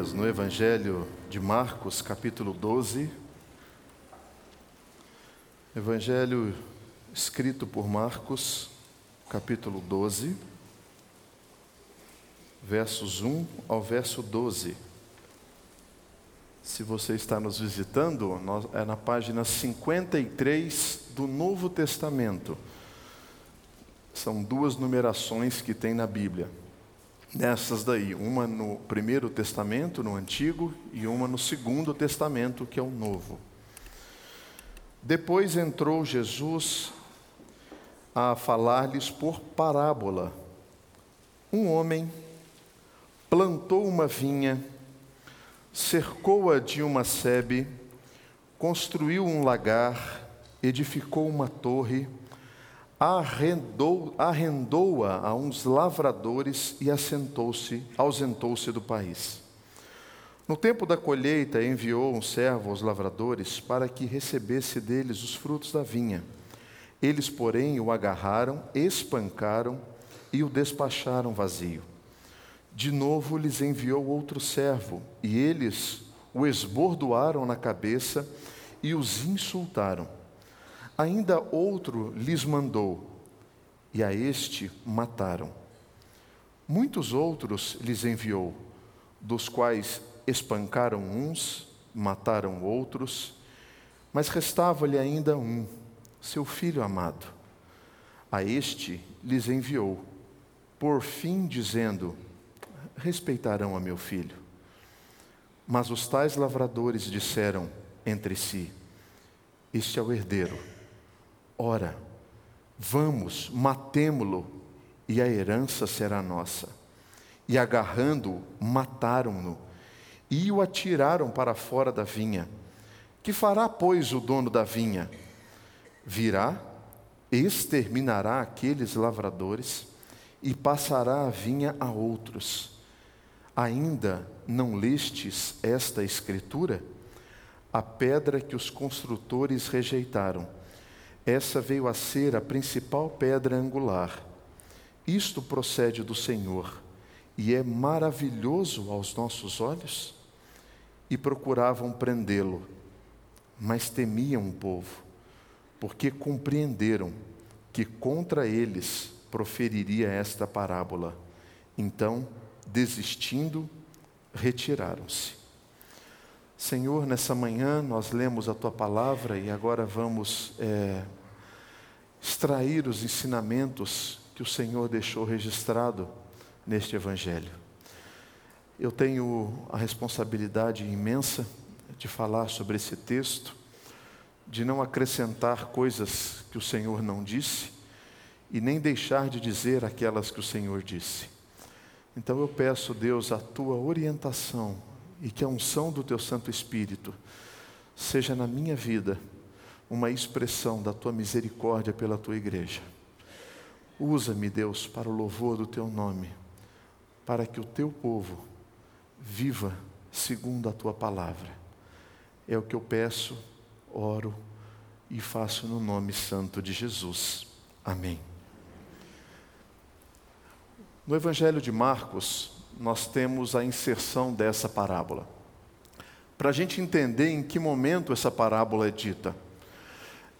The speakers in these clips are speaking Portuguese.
Bíblias no Evangelho de Marcos, capítulo 12. Evangelho escrito por Marcos, capítulo 12, versos 1 ao verso 12. Se você está nos visitando, é na página 53 do Novo Testamento. São duas numerações que tem na Bíblia nessas daí, uma no Primeiro Testamento, no Antigo, e uma no Segundo Testamento, que é o Novo. Depois entrou Jesus a falar-lhes por parábola. Um homem plantou uma vinha, cercou-a de uma sebe, construiu um lagar, edificou uma torre, arrendou-a arrendou a uns lavradores e assentou-se, ausentou-se do país. No tempo da colheita, enviou um servo aos lavradores para que recebesse deles os frutos da vinha. Eles, porém, o agarraram, espancaram e o despacharam vazio. De novo lhes enviou outro servo, e eles o esbordoaram na cabeça e os insultaram. Ainda outro lhes mandou, e a este mataram. Muitos outros lhes enviou, dos quais espancaram uns, mataram outros, mas restava-lhe ainda um, seu filho amado. A este lhes enviou, por fim dizendo: Respeitarão a meu filho. Mas os tais lavradores disseram entre si: Este é o herdeiro Ora, vamos, matemo-lo, e a herança será nossa. E agarrando-o, mataram-no, e o atiraram para fora da vinha. Que fará, pois, o dono da vinha? Virá, exterminará aqueles lavradores e passará a vinha a outros. Ainda não lestes esta escritura? A pedra que os construtores rejeitaram essa veio a ser a principal pedra angular. Isto procede do Senhor e é maravilhoso aos nossos olhos? E procuravam prendê-lo, mas temiam o povo, porque compreenderam que contra eles proferiria esta parábola. Então, desistindo, retiraram-se. Senhor, nessa manhã nós lemos a tua palavra e agora vamos é, extrair os ensinamentos que o Senhor deixou registrado neste Evangelho. Eu tenho a responsabilidade imensa de falar sobre esse texto, de não acrescentar coisas que o Senhor não disse e nem deixar de dizer aquelas que o Senhor disse. Então eu peço, Deus, a tua orientação e que a unção do teu Santo Espírito seja na minha vida uma expressão da tua misericórdia pela tua igreja. Usa-me, Deus, para o louvor do teu nome, para que o teu povo viva segundo a tua palavra. É o que eu peço, oro e faço no nome santo de Jesus. Amém. No Evangelho de Marcos, nós temos a inserção dessa parábola. Para a gente entender em que momento essa parábola é dita.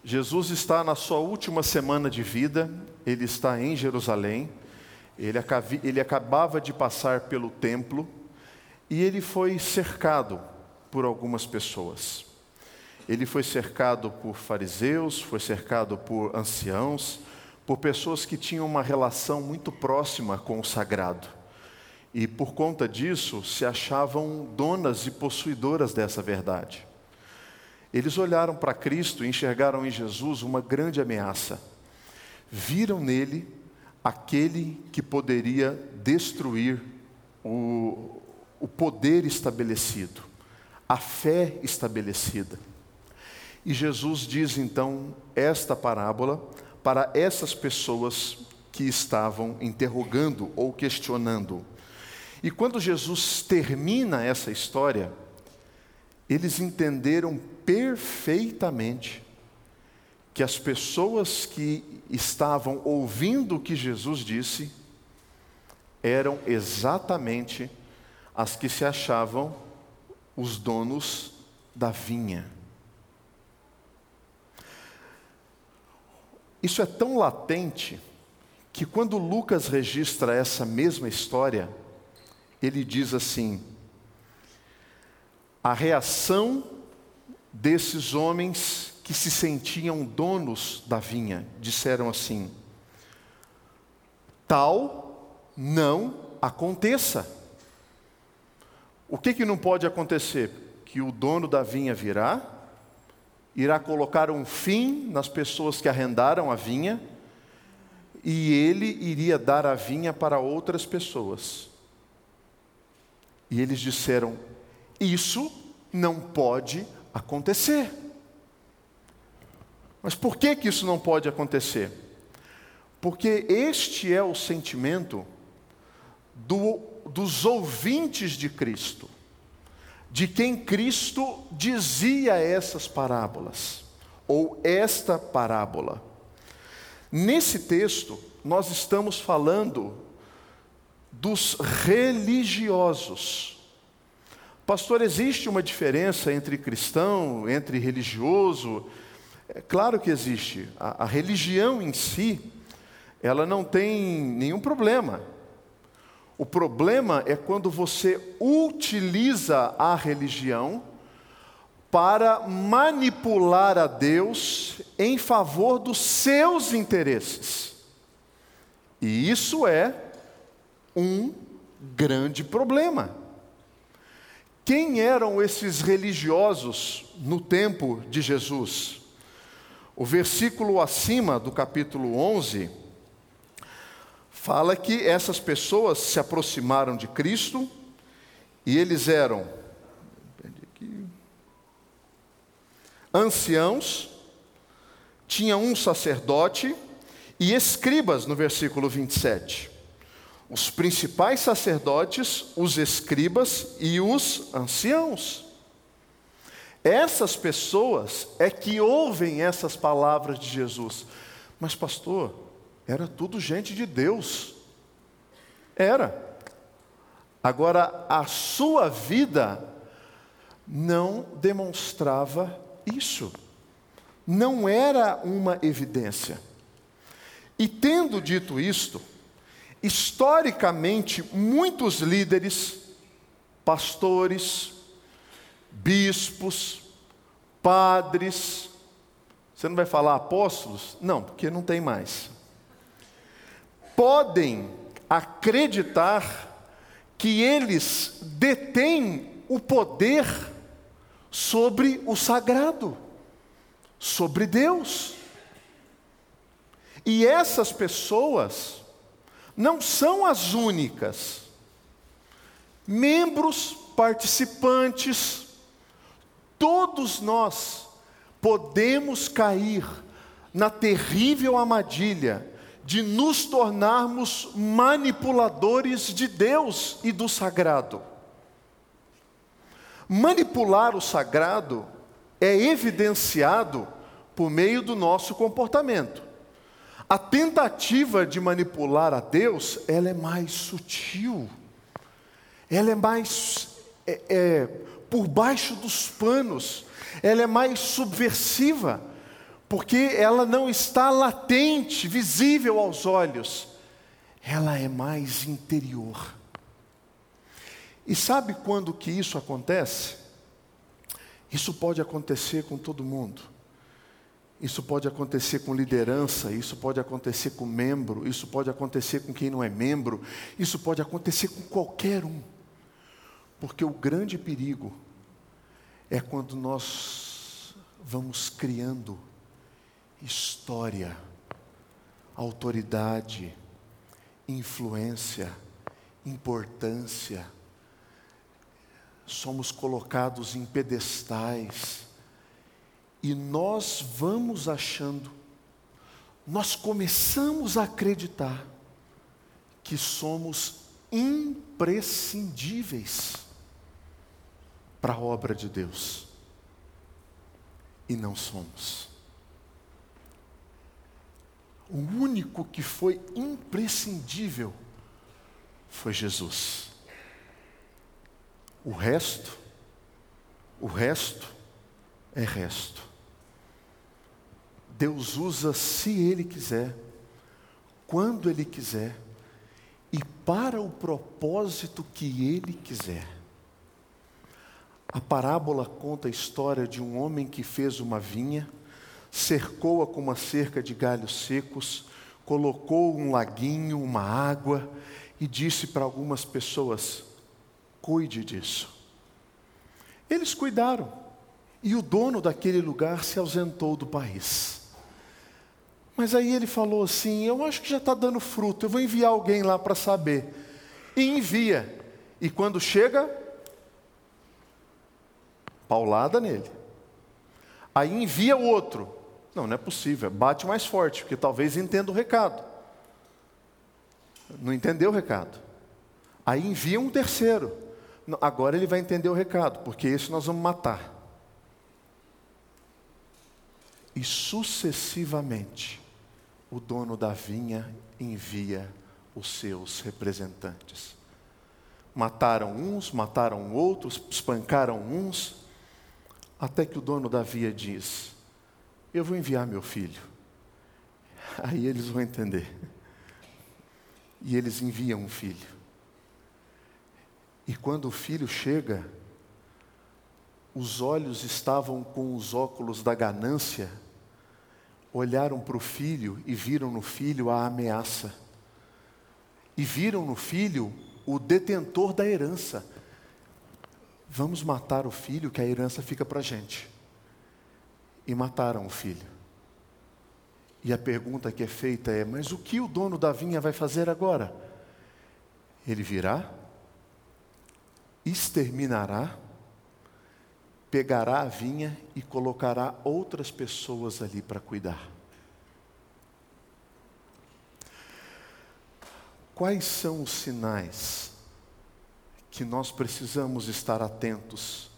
Jesus está na sua última semana de vida, ele está em Jerusalém, ele, ele acabava de passar pelo templo e ele foi cercado por algumas pessoas. Ele foi cercado por fariseus, foi cercado por anciãos, por pessoas que tinham uma relação muito próxima com o sagrado e por conta disso se achavam donas e possuidoras dessa verdade. Eles olharam para Cristo e enxergaram em Jesus uma grande ameaça. Viram nele aquele que poderia destruir o, o poder estabelecido, a fé estabelecida. E Jesus diz então esta parábola para essas pessoas que estavam interrogando ou questionando e quando Jesus termina essa história, eles entenderam perfeitamente que as pessoas que estavam ouvindo o que Jesus disse eram exatamente as que se achavam os donos da vinha. Isso é tão latente que quando Lucas registra essa mesma história, ele diz assim: a reação desses homens que se sentiam donos da vinha disseram assim: tal não aconteça. O que, que não pode acontecer? Que o dono da vinha virá, irá colocar um fim nas pessoas que arrendaram a vinha, e ele iria dar a vinha para outras pessoas. E eles disseram: Isso não pode acontecer. Mas por que, que isso não pode acontecer? Porque este é o sentimento do, dos ouvintes de Cristo, de quem Cristo dizia essas parábolas, ou esta parábola. Nesse texto, nós estamos falando dos religiosos. Pastor, existe uma diferença entre cristão, entre religioso? É claro que existe. A, a religião em si, ela não tem nenhum problema. O problema é quando você utiliza a religião para manipular a Deus em favor dos seus interesses. E isso é um grande problema. Quem eram esses religiosos no tempo de Jesus? O versículo acima do capítulo 11 fala que essas pessoas se aproximaram de Cristo e eles eram anciãos, tinha um sacerdote e escribas no versículo 27 os principais sacerdotes, os escribas e os anciãos. Essas pessoas é que ouvem essas palavras de Jesus. Mas, pastor, era tudo gente de Deus. Era. Agora, a sua vida não demonstrava isso. Não era uma evidência. E tendo dito isto, Historicamente, muitos líderes, pastores, bispos, padres, você não vai falar apóstolos? Não, porque não tem mais. Podem acreditar que eles detêm o poder sobre o sagrado, sobre Deus. E essas pessoas não são as únicas. Membros, participantes, todos nós podemos cair na terrível armadilha de nos tornarmos manipuladores de Deus e do sagrado. Manipular o sagrado é evidenciado por meio do nosso comportamento. A tentativa de manipular a Deus, ela é mais sutil, ela é mais é, é, por baixo dos panos, ela é mais subversiva, porque ela não está latente, visível aos olhos, ela é mais interior. E sabe quando que isso acontece? Isso pode acontecer com todo mundo. Isso pode acontecer com liderança, isso pode acontecer com membro, isso pode acontecer com quem não é membro, isso pode acontecer com qualquer um. Porque o grande perigo é quando nós vamos criando história, autoridade, influência, importância. Somos colocados em pedestais e nós vamos achando, nós começamos a acreditar que somos imprescindíveis para a obra de Deus. E não somos. O único que foi imprescindível foi Jesus. O resto, o resto é resto. Deus usa se Ele quiser, quando Ele quiser e para o propósito que Ele quiser. A parábola conta a história de um homem que fez uma vinha, cercou-a com uma cerca de galhos secos, colocou um laguinho, uma água e disse para algumas pessoas: cuide disso. Eles cuidaram e o dono daquele lugar se ausentou do país. Mas aí ele falou assim: Eu acho que já está dando fruto, eu vou enviar alguém lá para saber. E envia. E quando chega, paulada nele. Aí envia o outro. Não, não é possível, bate mais forte, porque talvez entenda o recado. Não entendeu o recado. Aí envia um terceiro. Agora ele vai entender o recado, porque esse nós vamos matar. E sucessivamente, o dono da vinha envia os seus representantes. Mataram uns, mataram outros, espancaram uns, até que o dono da vinha diz: Eu vou enviar meu filho. Aí eles vão entender. E eles enviam um filho. E quando o filho chega, os olhos estavam com os óculos da ganância olharam para o filho e viram no filho a ameaça. E viram no filho o detentor da herança. Vamos matar o filho, que a herança fica para a gente. E mataram o filho. E a pergunta que é feita é: mas o que o dono da vinha vai fazer agora? Ele virá, exterminará, pegará a vinha e colocará outras pessoas ali para cuidar. Quais são os sinais que nós precisamos estar atentos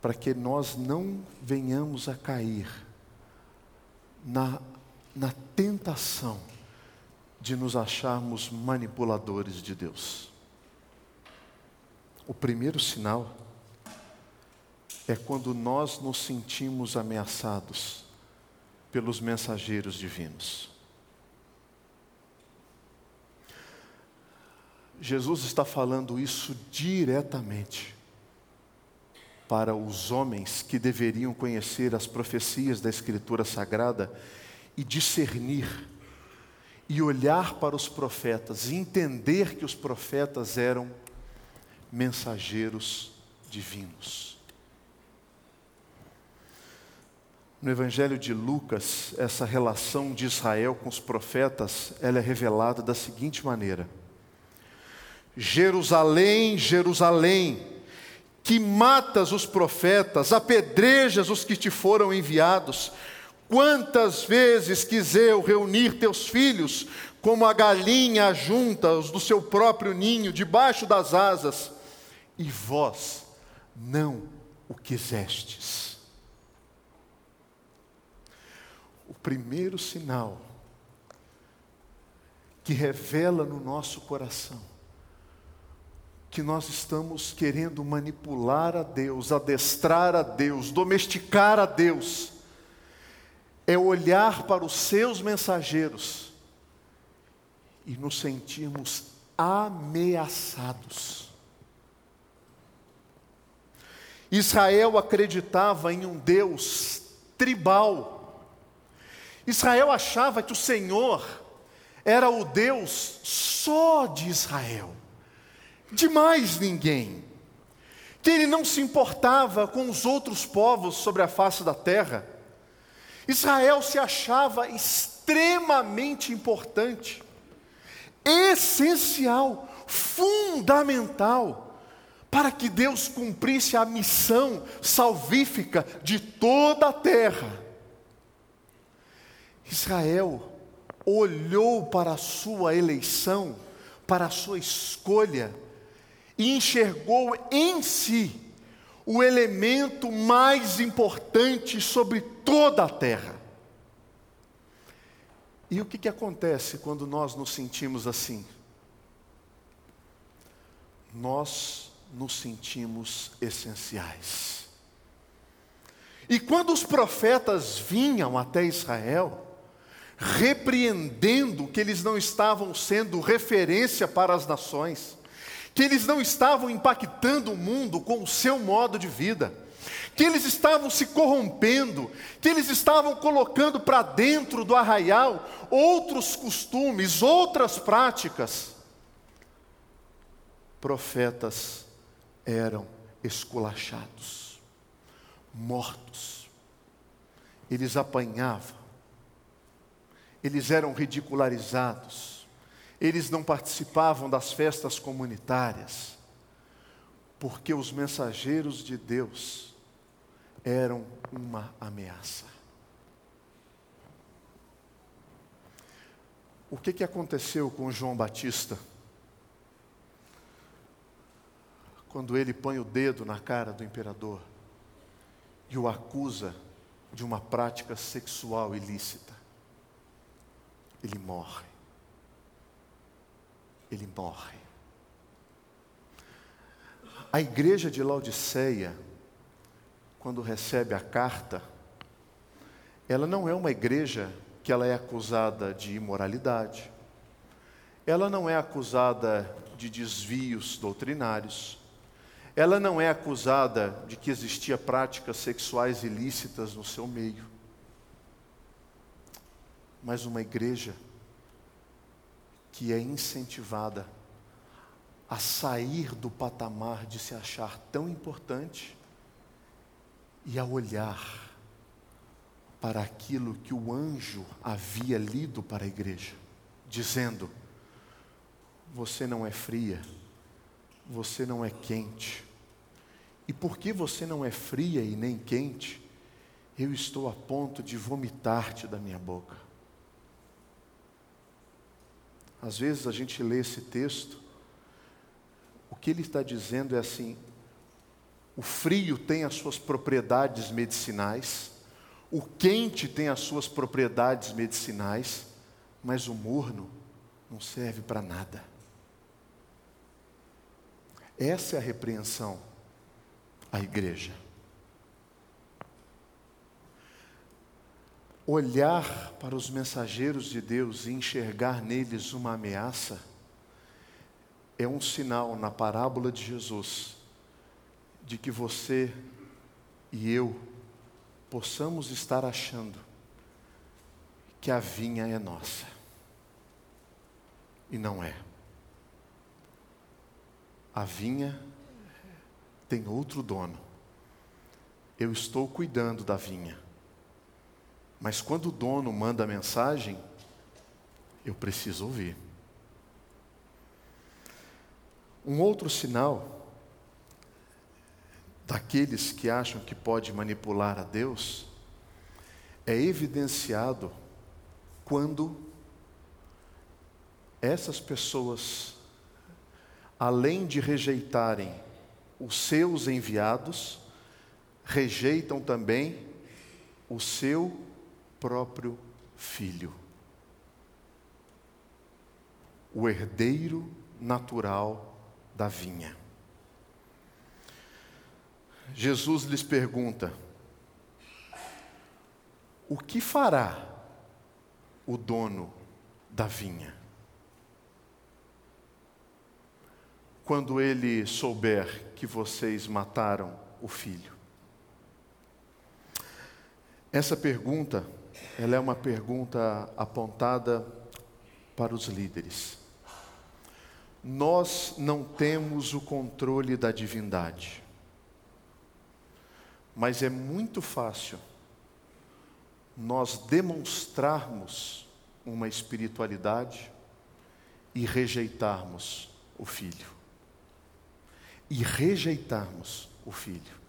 para que nós não venhamos a cair na, na tentação de nos acharmos manipuladores de Deus? O primeiro sinal é quando nós nos sentimos ameaçados pelos mensageiros divinos. Jesus está falando isso diretamente para os homens que deveriam conhecer as profecias da Escritura Sagrada e discernir, e olhar para os profetas e entender que os profetas eram mensageiros divinos. No Evangelho de Lucas, essa relação de Israel com os profetas, ela é revelada da seguinte maneira: Jerusalém, Jerusalém, que matas os profetas, apedrejas os que te foram enviados, quantas vezes quis eu reunir teus filhos, como a galinha junta os do seu próprio ninho, debaixo das asas, e vós não o quisestes. o primeiro sinal que revela no nosso coração que nós estamos querendo manipular a Deus, adestrar a Deus, domesticar a Deus, é olhar para os seus mensageiros e nos sentirmos ameaçados. Israel acreditava em um Deus tribal, Israel achava que o Senhor era o Deus só de Israel, de mais ninguém, que ele não se importava com os outros povos sobre a face da terra. Israel se achava extremamente importante, essencial, fundamental, para que Deus cumprisse a missão salvífica de toda a terra. Israel olhou para a sua eleição, para a sua escolha, e enxergou em si o elemento mais importante sobre toda a terra. E o que, que acontece quando nós nos sentimos assim? Nós nos sentimos essenciais. E quando os profetas vinham até Israel, repreendendo que eles não estavam sendo referência para as nações, que eles não estavam impactando o mundo com o seu modo de vida, que eles estavam se corrompendo, que eles estavam colocando para dentro do arraial outros costumes, outras práticas. Profetas eram esculachados, mortos, eles apanhavam, eles eram ridicularizados, eles não participavam das festas comunitárias, porque os mensageiros de Deus eram uma ameaça. O que, que aconteceu com João Batista? Quando ele põe o dedo na cara do imperador e o acusa de uma prática sexual ilícita, ele morre. Ele morre. A igreja de Laodiceia quando recebe a carta, ela não é uma igreja que ela é acusada de imoralidade. Ela não é acusada de desvios doutrinários. Ela não é acusada de que existia práticas sexuais ilícitas no seu meio. Mas uma igreja que é incentivada a sair do patamar de se achar tão importante e a olhar para aquilo que o anjo havia lido para a igreja, dizendo: Você não é fria, você não é quente. E porque você não é fria e nem quente, eu estou a ponto de vomitar-te da minha boca. Às vezes a gente lê esse texto, o que ele está dizendo é assim: o frio tem as suas propriedades medicinais, o quente tem as suas propriedades medicinais, mas o morno não serve para nada. Essa é a repreensão à igreja. Olhar para os mensageiros de Deus e enxergar neles uma ameaça é um sinal na parábola de Jesus de que você e eu possamos estar achando que a vinha é nossa. E não é. A vinha tem outro dono. Eu estou cuidando da vinha. Mas quando o dono manda a mensagem, eu preciso ouvir. Um outro sinal daqueles que acham que pode manipular a Deus é evidenciado quando essas pessoas, além de rejeitarem os seus enviados, rejeitam também o seu próprio filho, o herdeiro natural da vinha. Jesus lhes pergunta: O que fará o dono da vinha? Quando ele souber que vocês mataram o filho. Essa pergunta, ela é uma pergunta apontada para os líderes. Nós não temos o controle da divindade. Mas é muito fácil nós demonstrarmos uma espiritualidade e rejeitarmos o filho. E rejeitarmos o filho.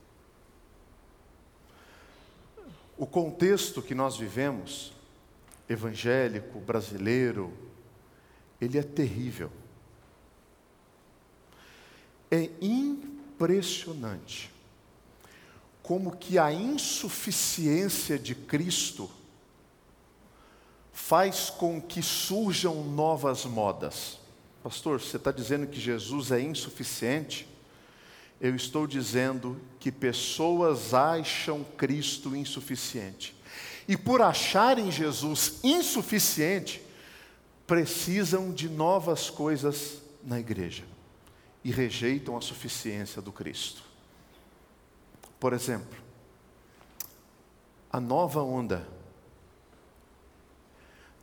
O contexto que nós vivemos, evangélico, brasileiro, ele é terrível. É impressionante como que a insuficiência de Cristo faz com que surjam novas modas. Pastor, você está dizendo que Jesus é insuficiente? Eu estou dizendo que pessoas acham Cristo insuficiente. E por acharem Jesus insuficiente, precisam de novas coisas na igreja e rejeitam a suficiência do Cristo. Por exemplo, a nova onda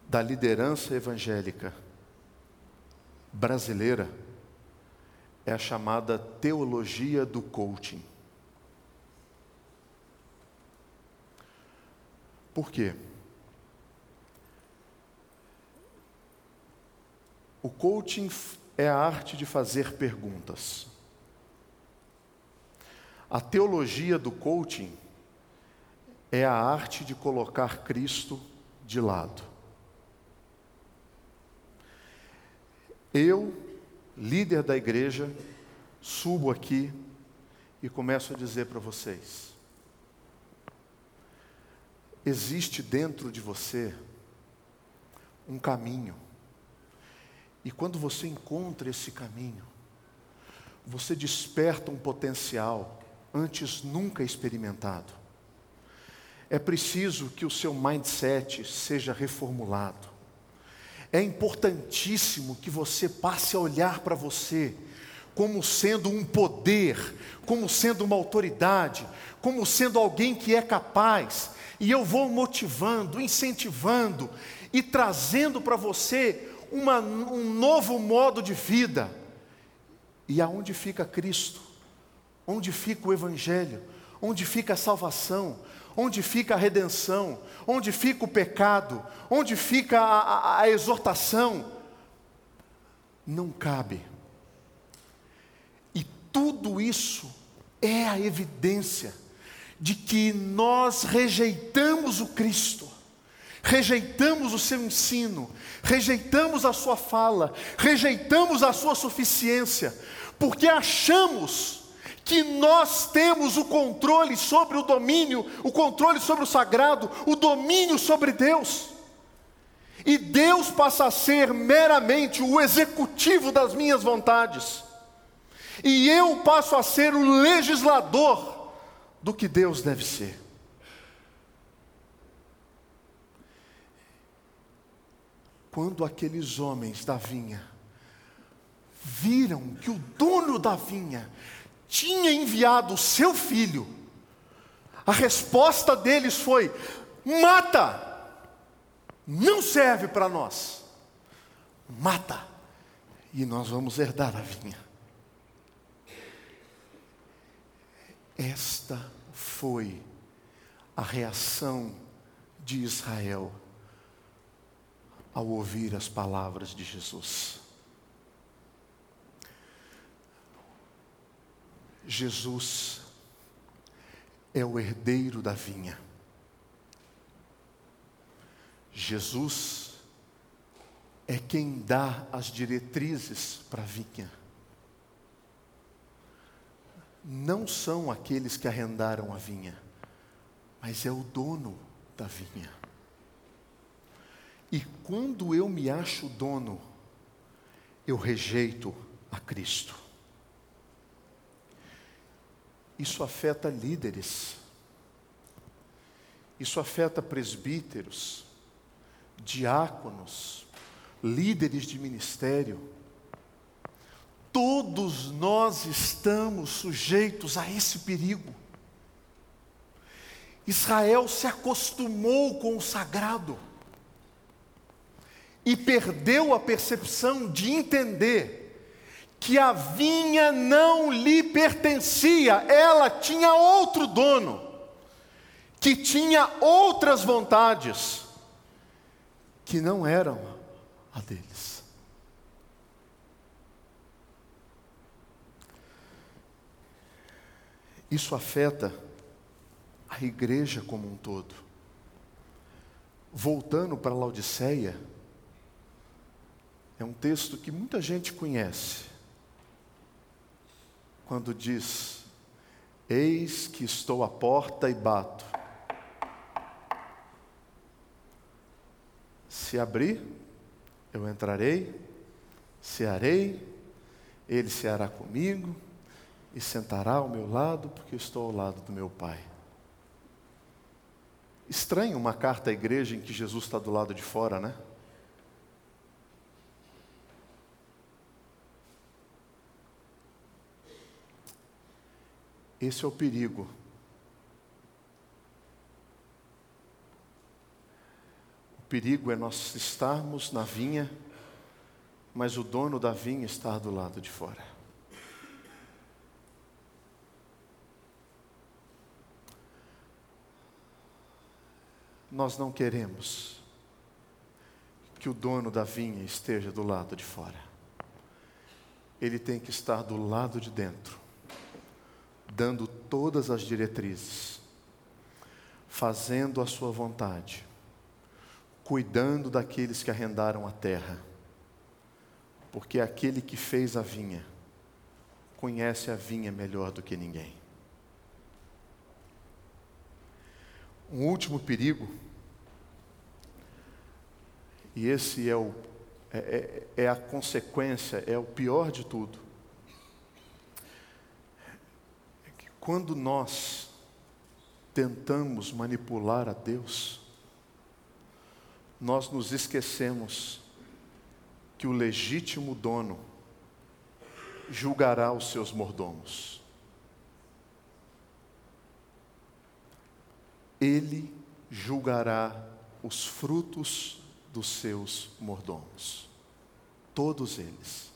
da liderança evangélica brasileira é a chamada teologia do coaching. Por quê? O coaching é a arte de fazer perguntas. A teologia do coaching é a arte de colocar Cristo de lado. Eu, líder da igreja, subo aqui e começo a dizer para vocês: existe dentro de você um caminho, e quando você encontra esse caminho, você desperta um potencial antes nunca experimentado. É preciso que o seu mindset seja reformulado é importantíssimo que você passe a olhar para você como sendo um poder, como sendo uma autoridade, como sendo alguém que é capaz. E eu vou motivando, incentivando e trazendo para você uma, um novo modo de vida. E aonde fica Cristo? Onde fica o Evangelho? Onde fica a salvação? Onde fica a redenção? Onde fica o pecado? Onde fica a, a, a exortação? Não cabe. E tudo isso é a evidência de que nós rejeitamos o Cristo, rejeitamos o seu ensino, rejeitamos a sua fala, rejeitamos a sua suficiência, porque achamos que nós temos o controle sobre o domínio, o controle sobre o sagrado, o domínio sobre Deus. E Deus passa a ser meramente o executivo das minhas vontades. E eu passo a ser o legislador do que Deus deve ser. Quando aqueles homens da vinha viram que o dono da vinha tinha enviado o seu filho, a resposta deles foi: mata, não serve para nós, mata, e nós vamos herdar a vinha. Esta foi a reação de Israel ao ouvir as palavras de Jesus. Jesus é o herdeiro da vinha. Jesus é quem dá as diretrizes para a vinha. Não são aqueles que arrendaram a vinha, mas é o dono da vinha. E quando eu me acho dono, eu rejeito a Cristo. Isso afeta líderes, isso afeta presbíteros, diáconos, líderes de ministério. Todos nós estamos sujeitos a esse perigo. Israel se acostumou com o sagrado e perdeu a percepção de entender que a vinha não lhe pertencia, ela tinha outro dono, que tinha outras vontades, que não eram a deles. Isso afeta a igreja como um todo. Voltando para Laodiceia, é um texto que muita gente conhece quando diz: Eis que estou à porta e bato. Se abrir, eu entrarei, cearei, ele ceará comigo, e sentará ao meu lado, porque estou ao lado do meu Pai. Estranho uma carta à igreja em que Jesus está do lado de fora, né? Esse é o perigo. O perigo é nós estarmos na vinha, mas o dono da vinha estar do lado de fora. Nós não queremos que o dono da vinha esteja do lado de fora. Ele tem que estar do lado de dentro, dando todas as diretrizes, fazendo a sua vontade, cuidando daqueles que arrendaram a terra, porque aquele que fez a vinha conhece a vinha melhor do que ninguém. Um último perigo, e esse é, o, é, é, é a consequência, é o pior de tudo. É que quando nós tentamos manipular a Deus, nós nos esquecemos que o legítimo dono julgará os seus mordomos. ele julgará os frutos dos seus mordomos. Todos eles.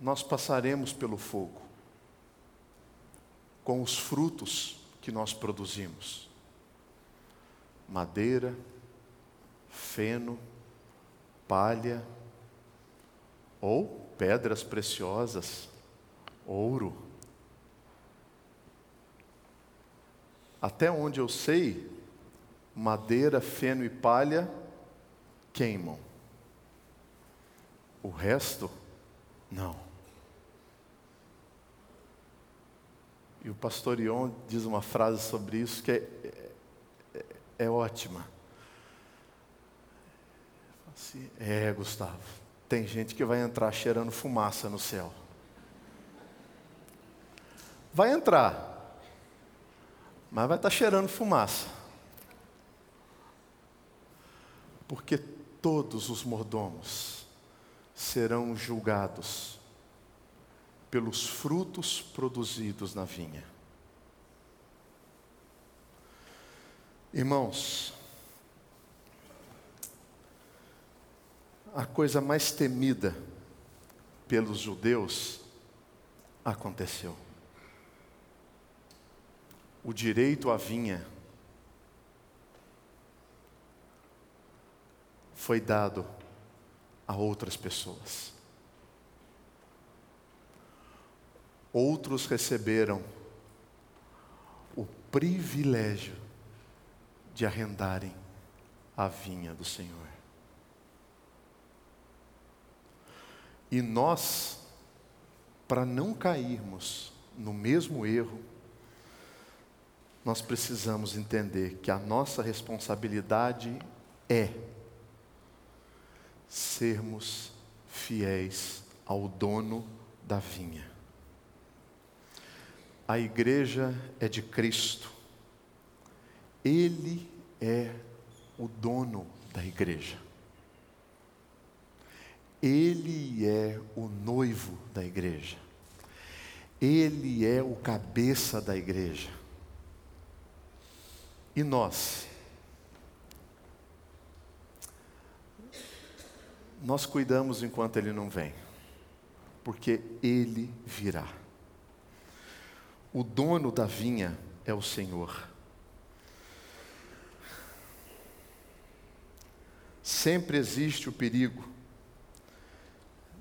Nós passaremos pelo fogo com os frutos que nós produzimos: madeira, feno, palha ou pedras preciosas, ouro Até onde eu sei, madeira, feno e palha queimam. O resto, não. E o pastor Ion diz uma frase sobre isso que é, é, é ótima. Assim, é, Gustavo, tem gente que vai entrar cheirando fumaça no céu. Vai entrar, mas vai estar cheirando fumaça. Porque todos os mordomos serão julgados pelos frutos produzidos na vinha. Irmãos, a coisa mais temida pelos judeus aconteceu o direito à vinha foi dado a outras pessoas. Outros receberam o privilégio de arrendarem a vinha do Senhor. E nós, para não cairmos no mesmo erro, nós precisamos entender que a nossa responsabilidade é sermos fiéis ao dono da vinha. A igreja é de Cristo, Ele é o dono da igreja. Ele é o noivo da igreja. Ele é o cabeça da igreja. E nós? Nós cuidamos enquanto ele não vem, porque ele virá. O dono da vinha é o Senhor. Sempre existe o perigo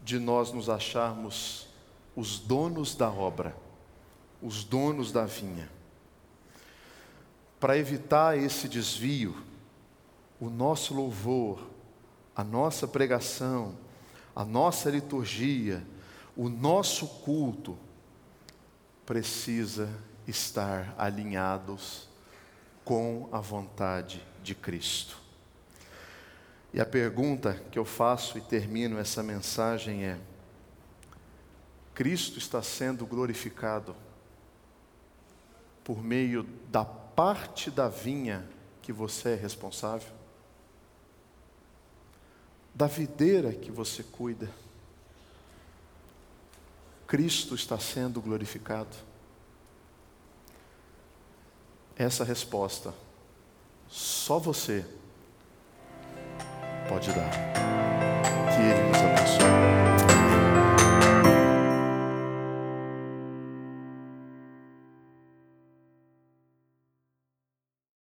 de nós nos acharmos os donos da obra, os donos da vinha. Para evitar esse desvio, o nosso louvor, a nossa pregação, a nossa liturgia, o nosso culto precisa estar alinhados com a vontade de Cristo. E a pergunta que eu faço e termino essa mensagem é: Cristo está sendo glorificado por meio da parte da vinha que você é responsável? Da videira que você cuida? Cristo está sendo glorificado? Essa resposta só você pode dar. Que Ele